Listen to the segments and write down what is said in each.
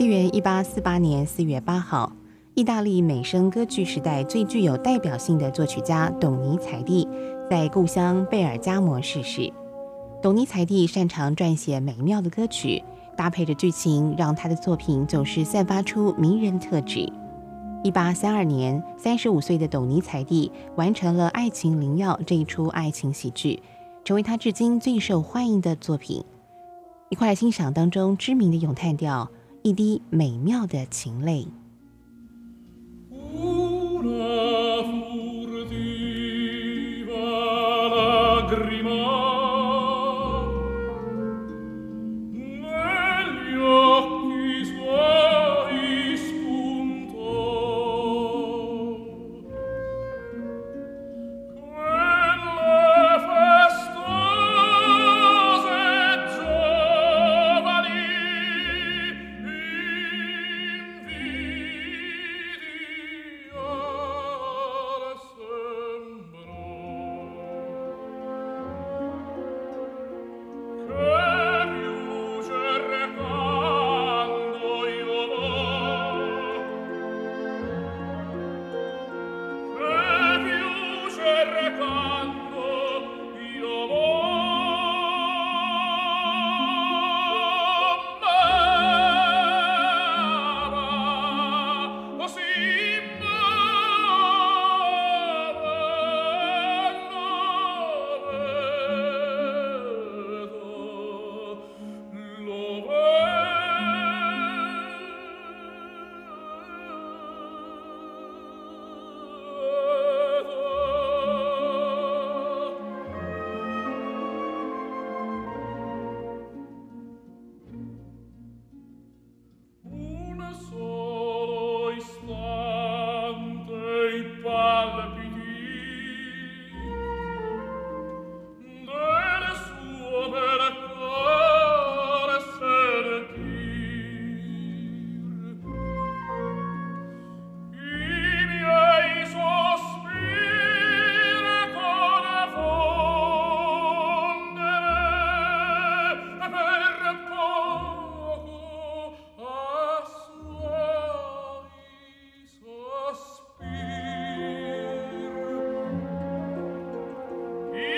西元一八四八年四月八号，意大利美声歌剧时代最具有代表性的作曲家董尼采蒂在故乡贝尔加摩逝世。董尼采蒂擅长撰写美妙的歌曲，搭配着剧情，让他的作品总是散发出迷人特质。一八三二年，三十五岁的董尼采蒂完成了《爱情灵药》这一出爱情喜剧，成为他至今最受欢迎的作品。一块欣赏当中知名的咏叹调。一滴美妙的情泪。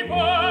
people.